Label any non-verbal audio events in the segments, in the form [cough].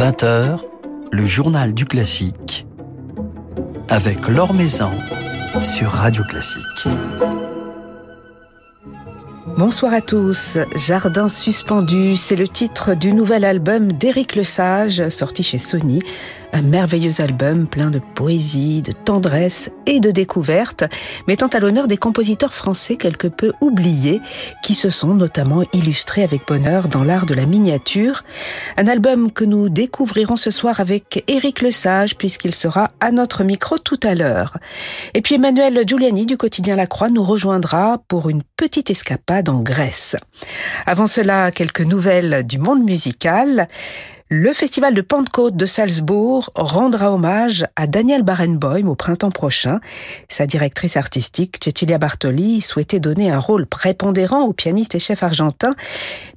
20h, le journal du classique avec Laure Maison sur Radio Classique. Bonsoir à tous. Jardin suspendu, c'est le titre du nouvel album d'Éric Lesage, sorti chez Sony. Un merveilleux album plein de poésie, de tendresse et de découverte, mettant à l'honneur des compositeurs français quelque peu oubliés, qui se sont notamment illustrés avec bonheur dans l'art de la miniature. Un album que nous découvrirons ce soir avec Éric Lesage, puisqu'il sera à notre micro tout à l'heure. Et puis Emmanuel Giuliani du quotidien La Croix nous rejoindra pour une petite escapade en Grèce. Avant cela, quelques nouvelles du monde musical. Le festival de Pentecôte de Salzbourg rendra hommage à Daniel Barenboim au printemps prochain. Sa directrice artistique, Cecilia Bartoli, souhaitait donner un rôle prépondérant au pianiste et chef argentin,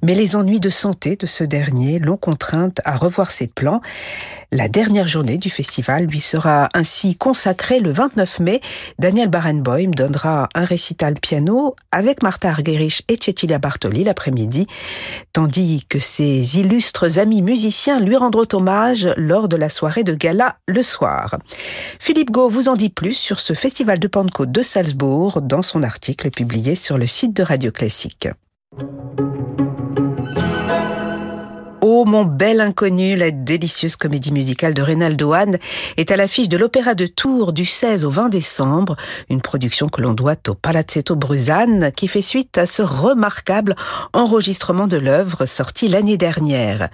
mais les ennuis de santé de ce dernier l'ont contrainte à revoir ses plans. La dernière journée du festival lui sera ainsi consacrée le 29 mai. Daniel Barenboim donnera un récital piano avec Martha Argerich et Cecilia Bartoli l'après-midi, tandis que ses illustres amis musiciens lui rendront hommage lors de la soirée de gala le soir. Philippe Gau vous en dit plus sur ce festival de Pentecôte de Salzbourg dans son article publié sur le site de Radio Classique. Oh mon bel inconnu, la délicieuse comédie musicale de Reynaldo Hahn est à l'affiche de l'Opéra de Tours du 16 au 20 décembre, une production que l'on doit au Palazzetto Bruzane qui fait suite à ce remarquable enregistrement de l'œuvre sorti l'année dernière.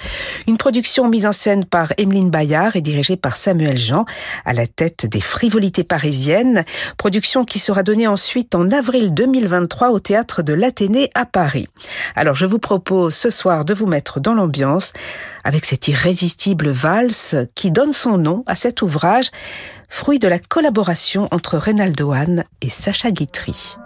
Une production mise en scène par Emeline Bayard et dirigée par Samuel Jean à la tête des frivolités parisiennes, production qui sera donnée ensuite en avril 2023 au théâtre de l'Athénée à Paris. Alors je vous propose ce soir de vous mettre dans l'ambiance avec cette irrésistible valse qui donne son nom à cet ouvrage, fruit de la collaboration entre Reynaldo Hahn et Sacha Guitry.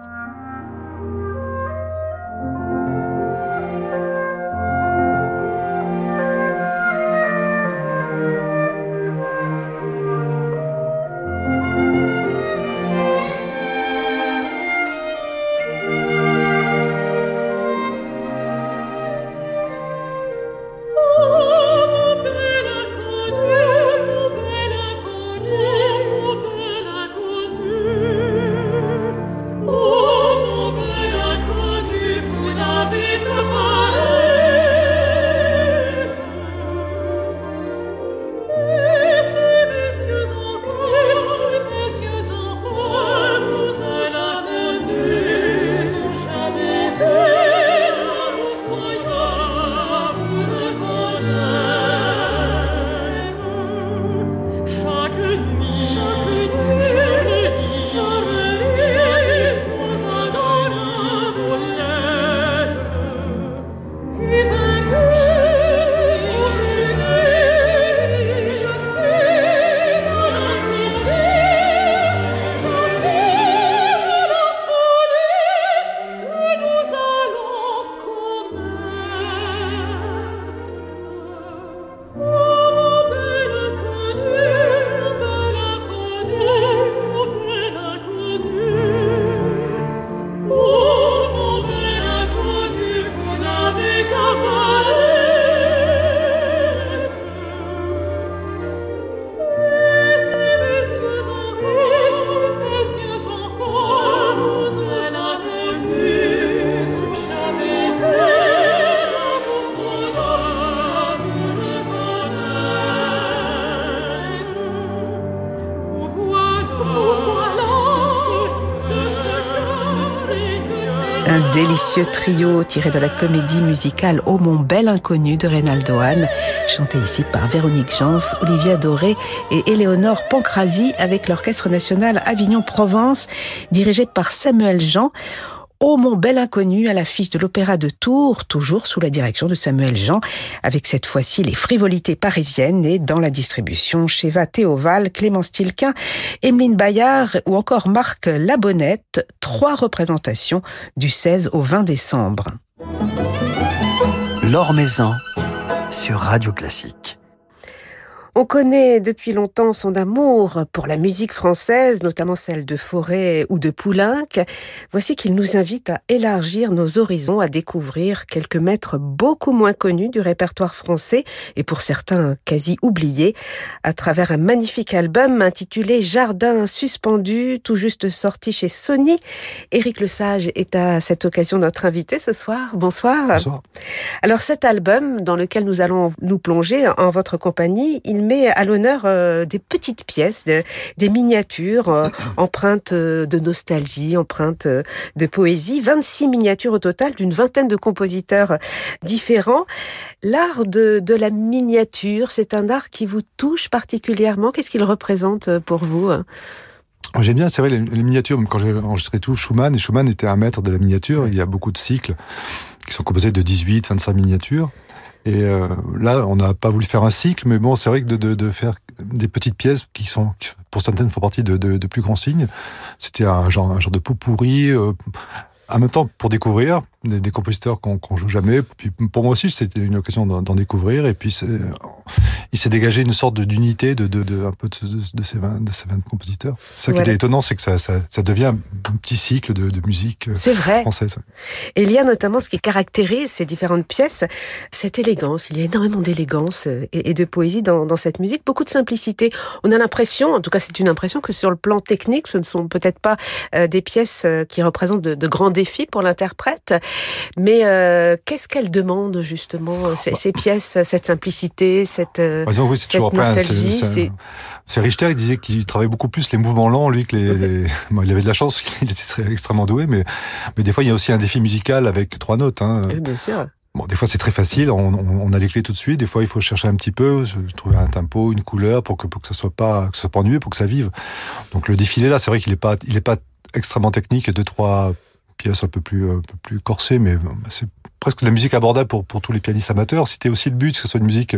Délicieux trio tiré de la comédie musicale Au mon bel inconnu de Reynaldo Hahn, chanté ici par Véronique Jans, Olivia Doré et Éléonore Pancrasi avec l'Orchestre national Avignon-Provence, dirigé par Samuel Jean. Oh mon bel inconnu à l'affiche de l'Opéra de Tours, toujours sous la direction de Samuel Jean, avec cette fois-ci les frivolités parisiennes et dans la distribution Cheva Théoval, Clémence Tilquin, Emeline Bayard ou encore Marc Labonnette, trois représentations du 16 au 20 décembre. L'Or Maison sur Radio Classique. On connaît depuis longtemps son amour pour la musique française, notamment celle de Forêt ou de Poulenc. Voici qu'il nous invite à élargir nos horizons, à découvrir quelques maîtres beaucoup moins connus du répertoire français et pour certains quasi oubliés, à travers un magnifique album intitulé Jardin suspendu, tout juste sorti chez Sony. Éric Lesage est à cette occasion notre invité ce soir. Bonsoir. Bonsoir. Alors cet album dans lequel nous allons nous plonger en votre compagnie, il met à l'honneur euh, des petites pièces, des miniatures euh, [coughs] empreintes euh, de nostalgie, empreintes de poésie. 26 miniatures au total d'une vingtaine de compositeurs différents. L'art de, de la miniature, c'est un art qui vous touche particulièrement. Qu'est-ce qu'il représente pour vous? J'aime bien, c'est vrai, les, miniatures, quand j'ai enregistré tout Schumann, et Schumann était un maître de la miniature, il y a beaucoup de cycles qui sont composés de 18, 25 miniatures. Et euh, là, on n'a pas voulu faire un cycle, mais bon, c'est vrai que de, de, de, faire des petites pièces qui sont, pour certaines, font partie de, de plus grands signes. C'était un genre, un genre de pot pourri, euh, en même temps pour découvrir des, compositeurs qu'on joue jamais. Puis pour moi aussi, c'était une occasion d'en découvrir. Et puis il s'est dégagé une sorte d'unité de, de, de, un peu de, ces 20, de ces 20 compositeurs. Ça qui est étonnant, c'est que ça, ça, ça, devient un petit cycle de, musique euh, vrai. française. Et il y a notamment ce qui caractérise ces différentes pièces, cette élégance. Il y a énormément d'élégance euh, et, de poésie dans, dans cette musique, beaucoup de simplicité. On a l'impression, en tout cas c'est une impression, que sur le plan technique, ce ne sont peut-être pas euh, des pièces qui représentent de, de grands défis pour l'interprète. Mais euh, qu'est-ce qu'elle demande justement ces, bah, ces, pièces, cette simplicité, cette, euh, oui, c'est toujours nostalgie C'est Richter, il disait qu'il travaillait beaucoup plus les mouvements lents, lui, que les. les... [laughs] Bon, il avait de la chance, [laughs] il était très, extrêmement doué, mais, mais des fois, il y a aussi un défi musical avec trois notes. Hein. Oui, bien sûr. Bon, des fois c'est très facile, on, on, a les clés tout de suite. Des fois il faut chercher un petit peu, trouver un tempo, une couleur pour que pour que ça soit pas que ça soit pas ennuyeux, pour que ça vive. Donc le défilé là, c'est vrai qu'il est pas il est pas extrêmement technique. Deux trois pièce un peu plus, un peu plus mais c'est presque de la musique abordable pour, pour tous les pianistes amateurs. C'était aussi le but, que ce soit une musique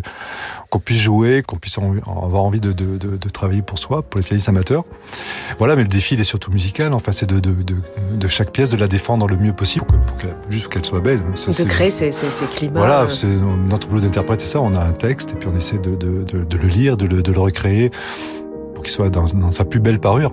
qu'on puisse jouer, qu'on puisse avoir envie de, de, de, travailler pour soi, pour les pianistes amateurs. Voilà, mais le défi, il est surtout musical. Enfin, c'est de, de, chaque pièce de la défendre le mieux possible pour, que, juste qu'elle soit belle. de créer ces, ces, climats. Voilà, notre boulot d'interprète, c'est ça. On a un texte et puis on essaie de, le lire, de le, de le recréer pour qu'il soit dans, dans sa plus belle parure.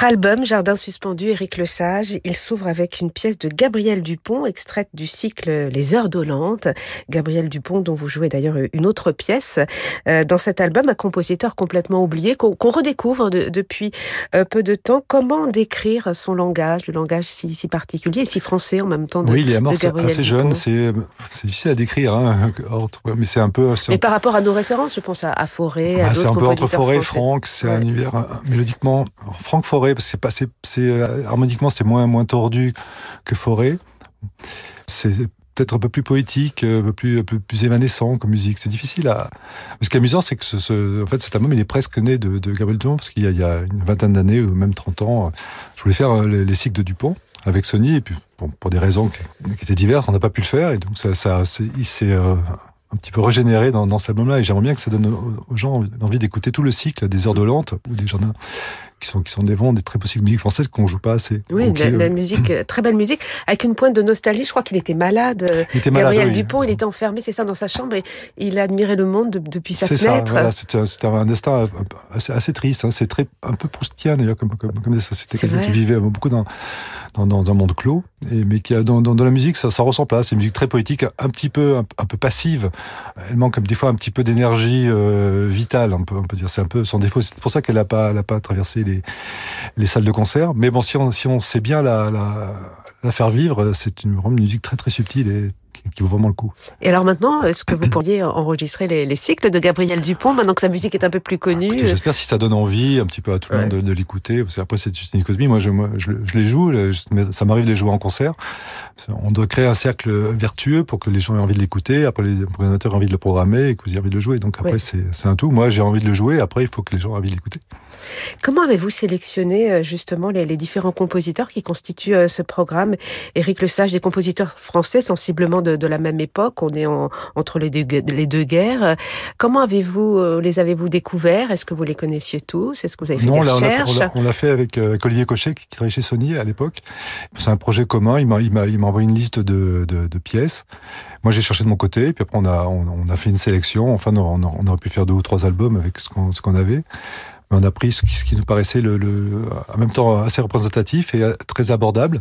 Votre album Jardin suspendu, Éric Lesage, il s'ouvre avec une pièce de Gabriel Dupont, extraite du cycle Les Heures Dolentes. Gabriel Dupont, dont vous jouez d'ailleurs une autre pièce euh, dans cet album, un compositeur complètement oublié qu'on redécouvre depuis euh, peu de temps. Comment décrire son langage, le langage si, si particulier et si français en même temps de, Oui, il est mort assez jeune, c'est difficile à décrire, hein, mais c'est un peu. Mais par rapport à nos références, je pense à, à Forêt, à C'est un peu entre Forêt et Franck, c'est un univers mélodiquement. Franck Forêt, que c'est euh, harmoniquement c'est moins moins tordu que Forêt. C'est peut-être un peu plus poétique, un peu plus, un plus évanescent comme musique. C'est difficile à. Ce qui est amusant, c'est que en fait, cet album, il est presque né de, Gabriel Dupont, parce qu'il y, a une vingtaine d'années, ou même 30 ans, je voulais faire euh, les, cycles de Dupont avec Sony, et puis pour des raisons qui, étaient diverses, on n'a pas pu le faire, et donc ça, ça il s'est euh, un petit peu régénéré dans, dans cet album-là, et j'aimerais bien que ça donne aux gens envie d'écouter tout le cycle des heures de lente ou des jardins qui sont, qui sont des vents, des très possibles musiques françaises qu'on joue pas assez. Oui, la, la, musique, euh, très belle musique, avec une pointe de nostalgie. Je crois qu'il était malade. Il était malade, Gabriel Dupont, il était enfermé, c'est ça, dans sa chambre et il admirait le monde depuis sa fenêtre. C'est ça, c'était un, destin assez, assez triste. Hein. C'est très, un peu proustien d'ailleurs, comme, comme, comme ça. C'était quelqu'un qui vivait beaucoup dans, dans, dans, un monde clos, et, mais qui a, dans, dans, dans la musique, ça, ça ressemble pas. C'est une musique très poétique, un petit peu, un, peu passive. Elle manque comme des fois un petit peu d'énergie euh, vitale, on peut, on peut dire. C'est un peu son défaut. C'est pour ça qu'elle n'a pas, elle a pas traversé les, les salles de concert. Mais bon, si on, si on sait bien la, la, la faire vivre, c'est une, une musique très très subtile et qui vaut vraiment le coup. Et alors maintenant, est-ce que vous pourriez enregistrer les, les, cycles de Gabriel Dupont, maintenant que sa musique est un peu plus connue J'espère si ça donne envie un petit peu à tout le monde de, de l'écouter. Après, c'est juste une Cosby. Moi, je, moi, je, je les joue, ça m'arrive de les jouer en concert. On doit créer un cercle vertueux pour que les gens aient envie de l'écouter, après les programmateurs aient envie de le programmer et que vous ayez envie de le jouer. Donc après, c'est un tout. Moi, j'ai envie de le jouer. Après, il faut que les gens aient envie de l'écouter. Comment avez-vous sélectionné euh, justement les, les, différents compositeurs qui constituent euh, ce programme? Éric Lesage, des compositeurs français sensiblement de, de la même époque, on est en, entre les deux, les deux guerres. Comment avez-vous euh, les avez-vous découverts? Est-ce que vous les connaissiez tous? Est-ce que vous avez fait non, des là, recherches? On l'a fait avec, avec, Olivier Cochet qui travaillait chez Sony à l'époque. C'est un projet commun. Il m'a envoyé une liste de, de, de pièces. Moi, j'ai cherché de mon côté, puis après on a on, on, a fait une sélection. Enfin, on, on aurait pu faire deux ou trois albums avec ce qu'on qu'on avait on a pris ce qui, ce qui nous paraissait le, le, en même temps assez représentatif et très abordable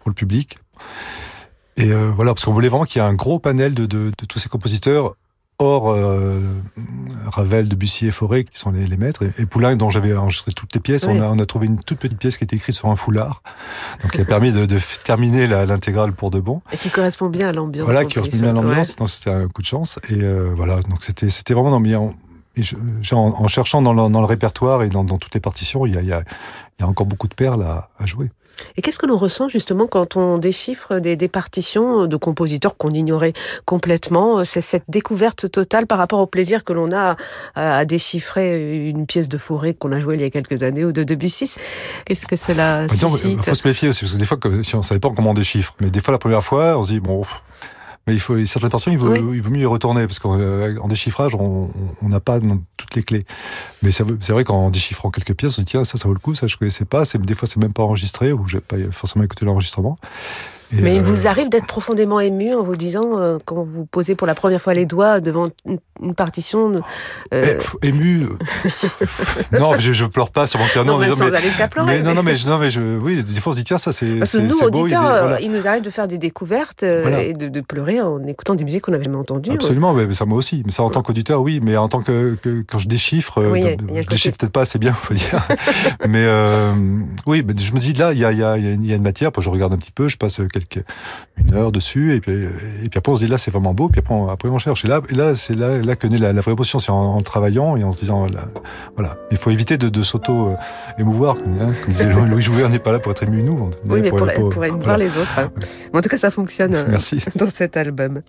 pour le public. Et euh, voilà, parce qu'on voulait vraiment qu'il y ait un gros panel de, de, de tous ces compositeurs hors euh, Ravel, Debussy et Forêt, qui sont les, les maîtres, et, et Poulain, dont j'avais enregistré toutes les pièces, oui. on, a, on a trouvé une toute petite pièce qui était écrite sur un foulard, donc qui a permis de, de terminer l'intégrale pour de bon. Et qui correspond bien à l'ambiance. Voilà, qui correspond bien à l'ambiance, ouais. donc c'était un coup de chance. Et euh, voilà, donc c'était vraiment dans et je, en, en, cherchant dans le, dans le, répertoire et dans, dans, toutes les partitions, il y a, il y a, il y a encore beaucoup de perles à, à jouer. Et qu'est-ce que l'on ressent justement quand on déchiffre des, des partitions de compositeurs qu'on ignorait complètement? C'est cette découverte totale par rapport au plaisir que l'on a à, à, déchiffrer une pièce de forêt qu'on a jouée il y a quelques années ou de Debussy. Qu'est-ce que cela suscite? Il faut se méfier aussi, parce que des fois, si on ne savait pas comment on déchiffre, mais des fois la première fois, on se dit, bon... Mais il faut certaines personnes, il vaut, oui. il vaut mieux y retourner parce qu'en euh, déchiffrage, on n'a pas toutes les clés. Mais c'est vrai qu'en déchiffrant quelques pièces, on se dit tiens ça, ça vaut le coup, ça je connaissais pas. Des fois, c'est même pas enregistré ou j'ai pas forcément écouté l'enregistrement. Et Mais il euh... vous arrive d'être profondément ému en vous disant, euh, quand vous posez pour la première fois les doigts devant une, une partition. Euh... Eh, ému [laughs] Non, je, je pleure pas sur mon piano. Non, mais, sans mais, aller jusqu'à pleurer. Mais, non, non, mais, non, mais je, oui, des fois on se dit, tiens, ça c'est. Parce que nous, auditeurs, beau, il, voilà. il, nous arrive de faire des découvertes voilà. et de, de, pleurer en écoutant des musiques qu'on n'avait jamais entendues. Absolument, mais ça moi aussi. Mais ça en tant qu'auditeur, oui, mais en tant que, que, quand je déchiffre, oui, de, je côté... déchiffre peut-être pas assez bien, [laughs] faut dire. [laughs] mais oui, mais je me dis là, il y a, y, a, y a une matière, je regarde un petit peu, je passe quelques une heure dessus, et puis, et puis après on se dit là c'est vraiment beau, puis après on, après on cherche. Et là, et là c'est là, là que naît la, la vraie émotion, c'est en, en, travaillant et en se disant, là, voilà, il faut éviter de, de s'auto-émouvoir, comme, hein, comme disait Louis Jouvet, on n'est pas là pour être ému nous. oui, mais pour, pour, pour, pour émouvoir voilà. les autres. Hein. En tout cas, ça fonctionne Merci. dans cet album.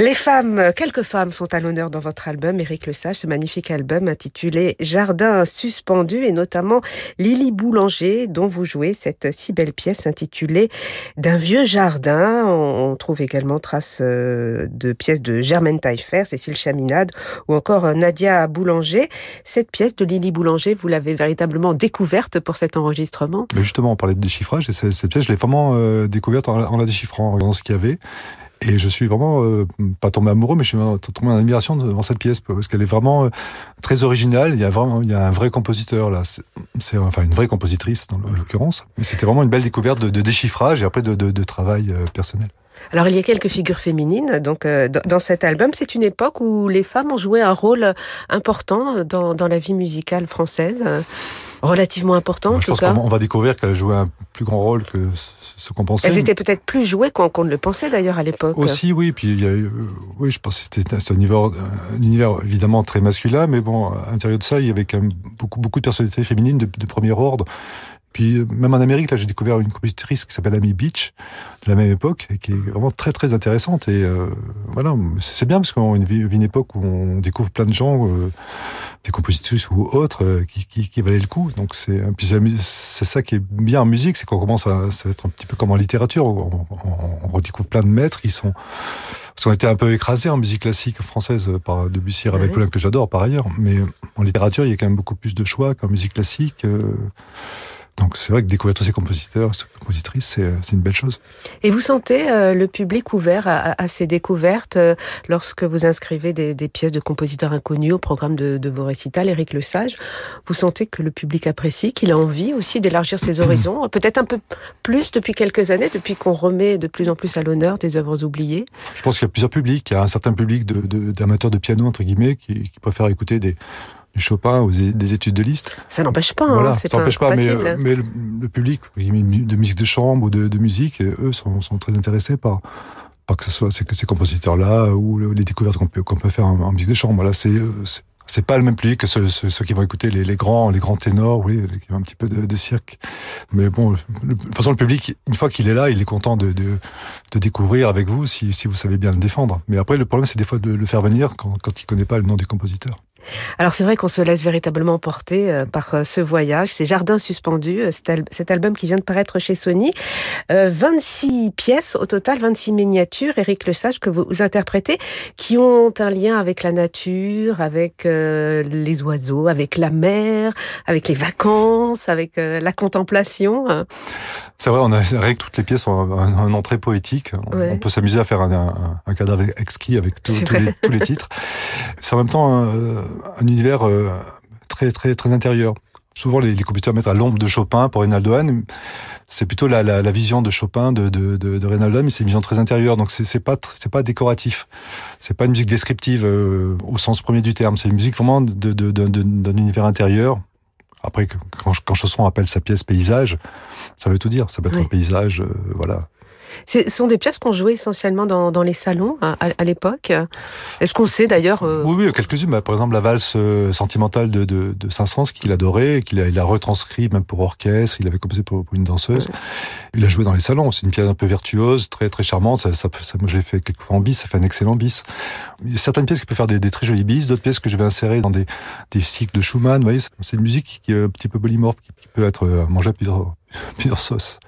Les femmes, quelques femmes sont à l'honneur dans votre album, Éric Lesage, ce magnifique album intitulé Jardin suspendu et notamment Lily Boulanger dont vous jouez cette si belle pièce intitulée D'un vieux jardin. On trouve également trace euh, de pièces de Germaine Taillefer, Cécile Chaminade ou encore euh, Nadia Boulanger. Cette pièce de Lily Boulanger, vous l'avez véritablement découverte pour cet enregistrement? Justement, on parlait de déchiffrage et cette pièce, je l'ai vraiment euh, découverte en, la déchiffrant, en regardant ce qu'il y avait. Et je suis vraiment euh, pas tombé amoureux, mais je suis tombé en admiration devant cette pièce parce qu'elle est vraiment euh, très originale. Il y a vraiment, il y a un vrai compositeur là. C'est enfin une vraie compositrice dans l'occurrence. Mais c'était vraiment une belle découverte de, déchiffrage et après de, travail euh, personnel. Alors il y a quelques figures féminines donc dans cet album. C'est une époque où les femmes ont joué un rôle important dans la vie musicale française relativement important. je pense qu'on va découvrir qu'elle a joué un plus grand rôle que ce qu'on pensait. Elles étaient peut-être plus jouées qu'on ne le pensait d'ailleurs à l'époque. Aussi, oui. Puis il y a eu, oui, je pense que c'était un univers, un univers évidemment très masculin, mais bon, à l'intérieur de ça, il y avait quand même beaucoup, beaucoup de personnalités féminines de, de premier ordre. Puis même en Amérique, là, j'ai découvert une compositrice qui s'appelle Amy Beach, de la même époque, et qui est vraiment très très intéressante. Et euh, voilà, c'est bien parce qu'on vit une époque où on découvre plein de gens, euh, des compositrices ou autres, euh, qui, qui, qui, valaient le coup. Donc c'est c'est ça qui est bien en musique, c'est qu'on commence à, ça va être un petit peu comme en littérature, on, on, redécouvre plein de maîtres qui sont qui ont été un peu écrasés en musique classique française par Debussy, Ravel, Poulain, que j'adore par ailleurs. Mais en littérature, il y a quand même beaucoup plus de choix qu'en musique classique. Donc c'est vrai que découvrir tous ces compositeurs, ces compositrices, c'est une belle chose. Et vous sentez euh, le public ouvert à, à ces découvertes euh, lorsque vous inscrivez des, des, pièces de compositeurs inconnus au programme de, de vos récitals, Éric Le Sage Vous sentez que le public apprécie, qu'il a envie aussi d'élargir ses horizons, [clears throat] peut-être un peu plus depuis quelques années, depuis qu'on remet de plus en plus à l'honneur des œuvres oubliées? Je pense qu'il y a plusieurs publics. Il y a un certain public d'amateurs de, de, piano, entre guillemets, qui, qui préfèrent écouter des du Chopin ou des études de Liszt. Ça n'empêche pas. Voilà, hein, ça n'empêche pas, mais, mais le, public de musique de chambre ou de, de musique, eux sont, sont, très intéressés par, par que ce soit ces, ces compositeurs-là ou les découvertes qu'on peut, qu'on peut faire en, musique de chambre. Voilà, c'est c'est pas le même public que ceux, ceux, qui vont écouter les, les, grands, les grands ténors, oui, qui ont un petit peu de, de cirque. Mais bon, de toute façon, le public, une fois qu'il est là, il est content de, de, de découvrir avec vous si, si, vous savez bien le défendre. Mais après, le problème, c'est des fois de le faire venir quand, quand il connaît pas le nom des compositeurs. Alors c'est vrai qu'on se laisse véritablement porter euh, par euh, ce voyage, ces jardins suspendus, euh, cet, album qui vient de paraître chez Sony. 26 pièces au total, 26 miniatures, Éric Lesage, que vous, interprétez, qui ont un lien avec la nature, avec les oiseaux, avec la mer, avec les vacances, avec la contemplation. C'est vrai, on a vrai que toutes les pièces ont un, un, très poétique. On, peut s'amuser à faire un, un, cadre exquis avec tous, les, tous les titres. C'est en même temps un univers euh, très très très intérieur. Souvent, les, les compositeurs mettent à l'ombre de Chopin pour Reynaldo Hahn. C'est plutôt la, la, la, vision de Chopin, de, de, de, de Reynaldo Hahn, mais c'est une vision très intérieure. Donc, c'est pas c'est pas décoratif. C'est pas une musique descriptive euh, au sens premier du terme. C'est une musique vraiment d'un univers intérieur. Après, quand, quand Chausson appelle sa pièce paysage, ça veut tout dire. Ça peut être un paysage, euh, voilà. Ce sont des pièces qu'on jouait essentiellement dans, dans les salons à, à l'époque. Est-ce qu'on sait d'ailleurs euh... Oui, oui, quelques-unes. Par exemple, la valse euh, sentimentale de, de, de Saint-Saëns qu'il adorait, qu'il a, il a retranscrit même pour orchestre. Il avait composé pour, pour une danseuse. Il a joué dans les salons. C'est une pièce un peu virtuose, très très charmante. Ça, ça, ça moi, je l'ai fait quelquefois en bis. Ça fait un excellent bis. Il y a certaines pièces qui peuvent faire des, des très jolies bis, d'autres pièces que je vais insérer dans des, des cycles de Schumann. Vous voyez, c'est une musique qui est un petit peu polymorphe, qui, qui peut être mangée à plusieurs [laughs] pure sauce.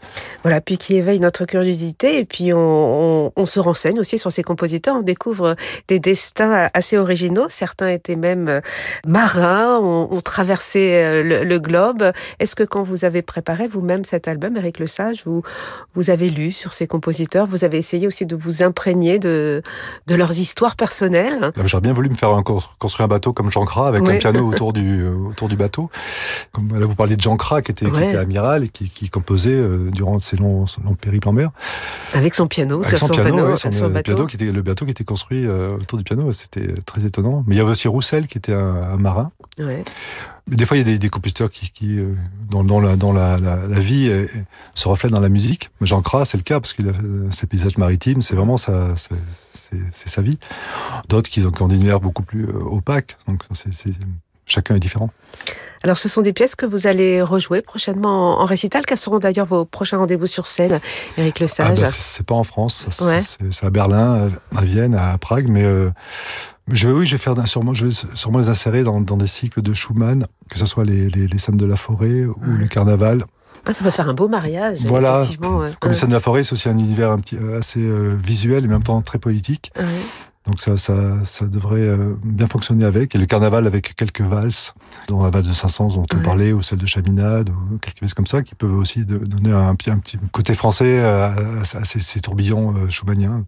Voilà, puis qui éveille notre curiosité et puis on, on, on, se renseigne aussi sur ces compositeurs. On découvre des destins assez originaux. Certains étaient même euh, marins, ont, ont traversé euh, le, le globe. Est-ce que quand vous avez préparé vous-même cet album, Eric Le Sage, vous, vous avez lu sur ces compositeurs? Vous avez essayé aussi de vous imprégner de, de leurs histoires personnelles? Ah, J'aurais bien voulu me faire un, construire un bateau comme Jean Cras avec oui. un piano [laughs] autour du, autour du bateau. Comme là, vous parliez de Jean Cras qui était, ouais. qui était amiral et qui qui composait euh, durant ses longs, longs périples en mer. Avec son piano, Avec son, son, piano, piano, ouais, son, son bateau. piano qui était, le bateau qui était construit euh, autour du piano, c'était très étonnant. Mais il y avait aussi Roussel qui était un, un marin. Ouais. Des fois, il y a des, des compositeurs qui, qui euh, dans, dans, la, dans la, la, la vie, euh, se reflètent dans la musique. Jean Cras, c'est le cas, parce qu'il a ses paysages maritimes, c'est vraiment sa, vie. D'autres qui, qui ont des univers beaucoup plus euh, opaques. Donc, c'est chacun est différent. Alors, ce sont des pièces que vous allez rejouer prochainement en récital. Quels seront d'ailleurs vos prochains rendez-vous sur scène, Éric Le Sage ah bah, C'est pas en France, c'est à Berlin, à Vienne, à Prague, mais euh, je, oui, je vais faire sûrement, je vais sûrement les insérer dans, des cycles de Schumann, que ce soit les, les, scènes de la forêt ou le carnaval. Ah, ça peut faire un beau mariage. Voilà. Comme les scènes de la forêt, c'est aussi un univers un petit, assez euh, visuel et en même temps très politique. Donc ça, ça, ça devrait euh, bien fonctionner avec. Et le carnaval avec quelques valses, dont la valse de 500 dont on parlait, ou celle de Chaminade, ou quelques pièces comme ça, qui peuvent aussi donner un, petit, un petit côté français à, ces, tourbillons euh, schumanniens.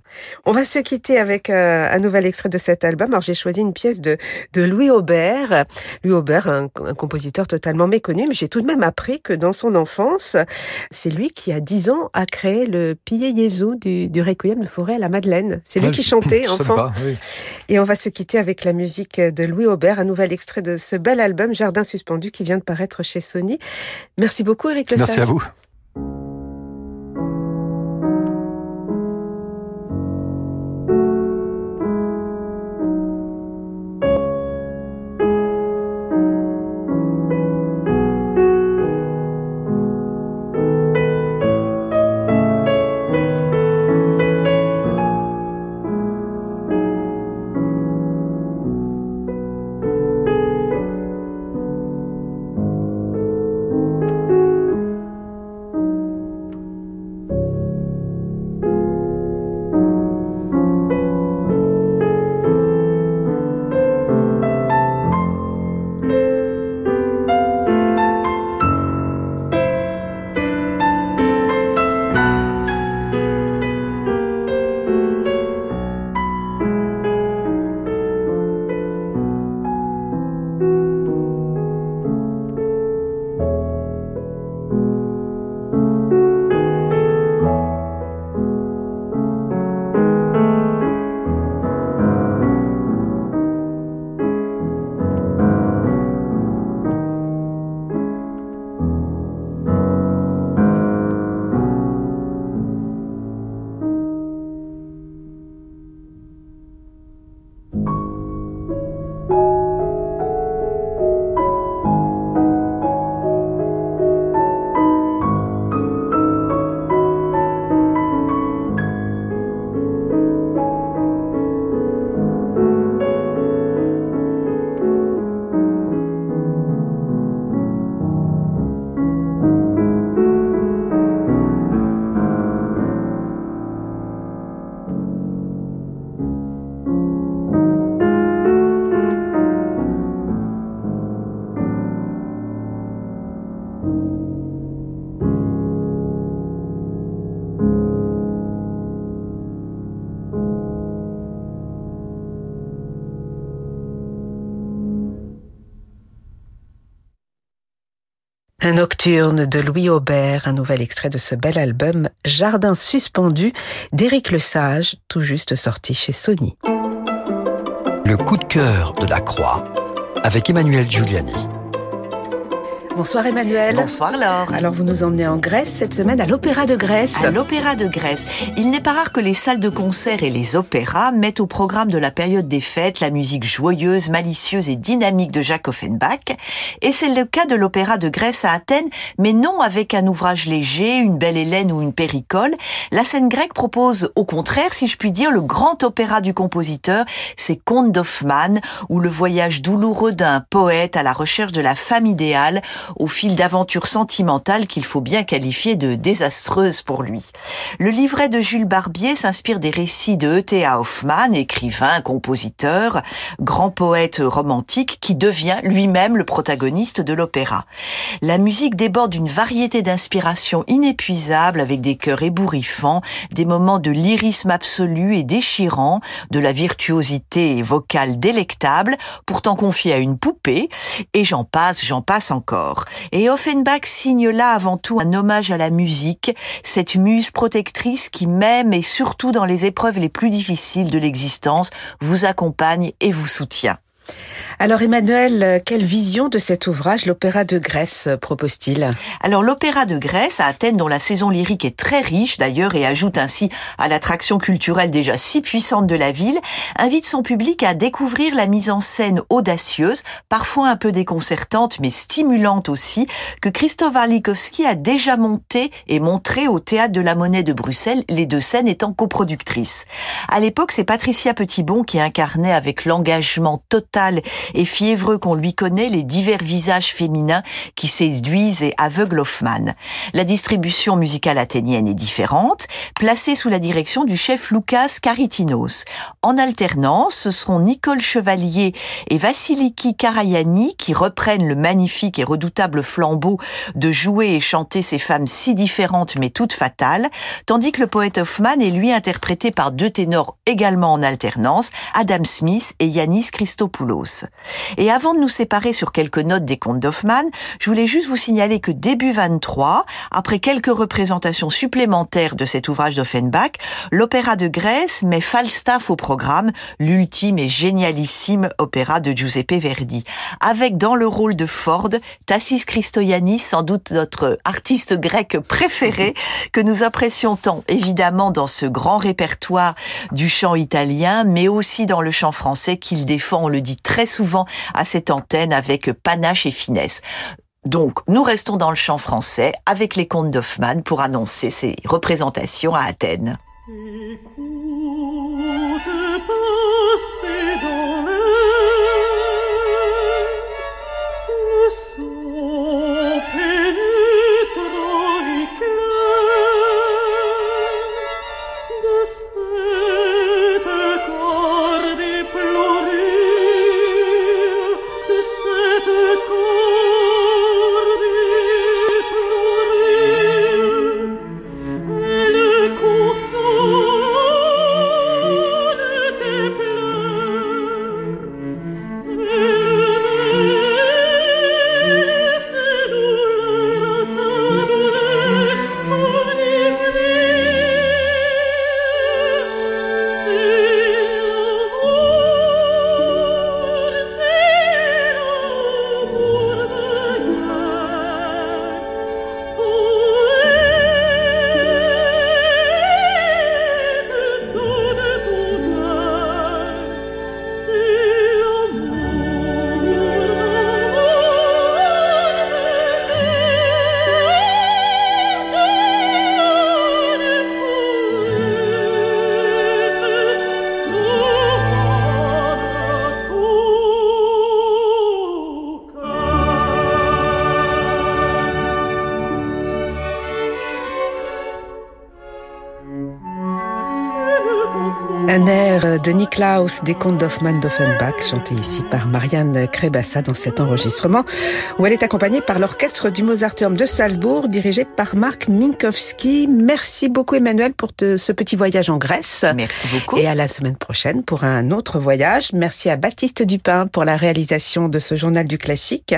On va se quitter avec euh, un nouvel extrait de cet album. Alors j'ai choisi une pièce de, de Louis Aubert. Louis Aubert, un, compositeur totalement méconnu, mais j'ai tout de même appris que dans son enfance, c'est lui qui, à 10 ans, a créé le Pillé Jésus du, du Requiem de Forêt à la Madeleine. C'est lui qui chantait enfant. Et on va se quitter avec la musique de Louis Aubert, un nouvel extrait de ce bel album Jardin suspendu qui vient de paraître chez Sony. Merci beaucoup Eric Le Merci à vous. Un nocturne de Louis Aubert, un nouvel extrait de ce bel album Jardin suspendu d'Éric Lesage, tout juste sorti chez Sony. Le coup de cœur de la Croix avec Emmanuel Giuliani. Bonsoir Emmanuel. Bonsoir Laure. Alors vous nous emmenez en Grèce cette semaine à l'Opéra de Grèce. À l'Opéra de Grèce. Il n'est pas rare que les salles de concert et les opéras mettent au programme de la période des fêtes la musique joyeuse, malicieuse et dynamique de Jacques Offenbach. Et c'est le cas de l'Opéra de Grèce à Athènes, mais non avec un ouvrage léger, une belle Hélène ou une péricole. La scène grecque propose au contraire, si je puis dire, le grand opéra du compositeur, c'est Contes d'Hoffmann, ou le voyage douloureux d'un poète à la recherche de la femme idéale au fil d'aventures sentimentales qu'il faut bien qualifier de désastreuses pour lui. Le livret de Jules Barbier s'inspire des récits de E.T.A. Hoffmann, écrivain, compositeur, grand poète romantique qui devient lui-même le protagoniste de l'opéra. La musique déborde d'une variété d'inspirations inépuisables avec des chœurs ébouriffants, des moments de lyrisme absolu et déchirant, de la virtuosité vocale délectable, pourtant confiée à une poupée, et j'en passe, j'en passe encore. Et Offenbach signe là avant tout un hommage à la musique, cette muse protectrice qui même et surtout dans les épreuves les plus difficiles de l'existence vous accompagne et vous soutient. Alors Emmanuel, quelle vision de cet ouvrage, l'Opéra de Grèce, propose-t-il? Alors l'Opéra de Grèce à Athènes, dont la saison lyrique est très riche d'ailleurs et ajoute ainsi à l'attraction culturelle déjà si puissante de la ville, invite son public à découvrir la mise en scène audacieuse, parfois un peu déconcertante mais stimulante aussi, que Christophe Warlikowski a déjà monté et montré au Théâtre de la Monnaie de Bruxelles, les deux scènes étant coproductrices. À l'époque, c'est Patricia Petitbon qui incarnait avec l'engagement total et fiévreux qu'on lui connaît les divers visages féminins qui séduisent et aveuglent Hoffmann. La distribution musicale athénienne est différente, placée sous la direction du chef Lucas Karitinos. En alternance, ce seront Nicole Chevalier et Vassiliki Karayani qui reprennent le magnifique et redoutable flambeau de jouer et chanter ces femmes si différentes mais toutes fatales, tandis que le poète Hoffmann est lui interprété par deux ténors également en alternance, Adam Smith et Yanis Christopoulos. Et avant de nous séparer sur quelques notes des contes d'Hoffmann, je voulais juste vous signaler que début 23, après quelques représentations supplémentaires de cet ouvrage d'Offenbach, l'Opéra de Grèce met Falstaff au programme, l'ultime et génialissime opéra de Giuseppe Verdi, avec dans le rôle de Ford, Tassis Christoyanis, sans doute notre artiste grec préféré, que nous apprécions tant évidemment dans ce grand répertoire du chant italien, mais aussi dans le chant français qu'il défend, on le dit très souvent, souvent à cette antenne avec panache et finesse. Donc, nous restons dans le chant français avec les contes d'Hoffmann pour annoncer ces représentations à Athènes. De Niklaus des contes d'Hoffmann d'Offenbach, chanté ici par Marianne Krebassa dans cet enregistrement, où elle est accompagnée par l'orchestre du Mozarteum de Salzbourg, dirigé par Marc Minkowski. Merci beaucoup Emmanuel pour ce petit voyage en Grèce. Merci beaucoup. Et à la semaine prochaine pour un autre voyage. Merci à Baptiste Dupin pour la réalisation de ce journal du classique.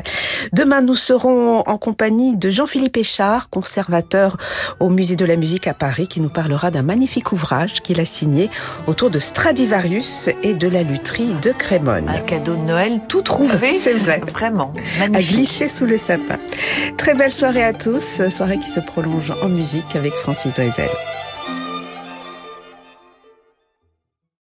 Demain, nous serons en compagnie de Jean-Philippe Échard, conservateur au Musée de la musique à Paris, qui nous parlera d'un magnifique ouvrage qu'il a signé autour de Stradivarius et de la lutherie de Crémone. Un cadeau de Noël tout trouvé, [laughs] c'est vrai. Vraiment magnifique. À glisser sous le sapin. Très belle soirée à tous, soirée qui se prolonge en musique avec Francis Drezel.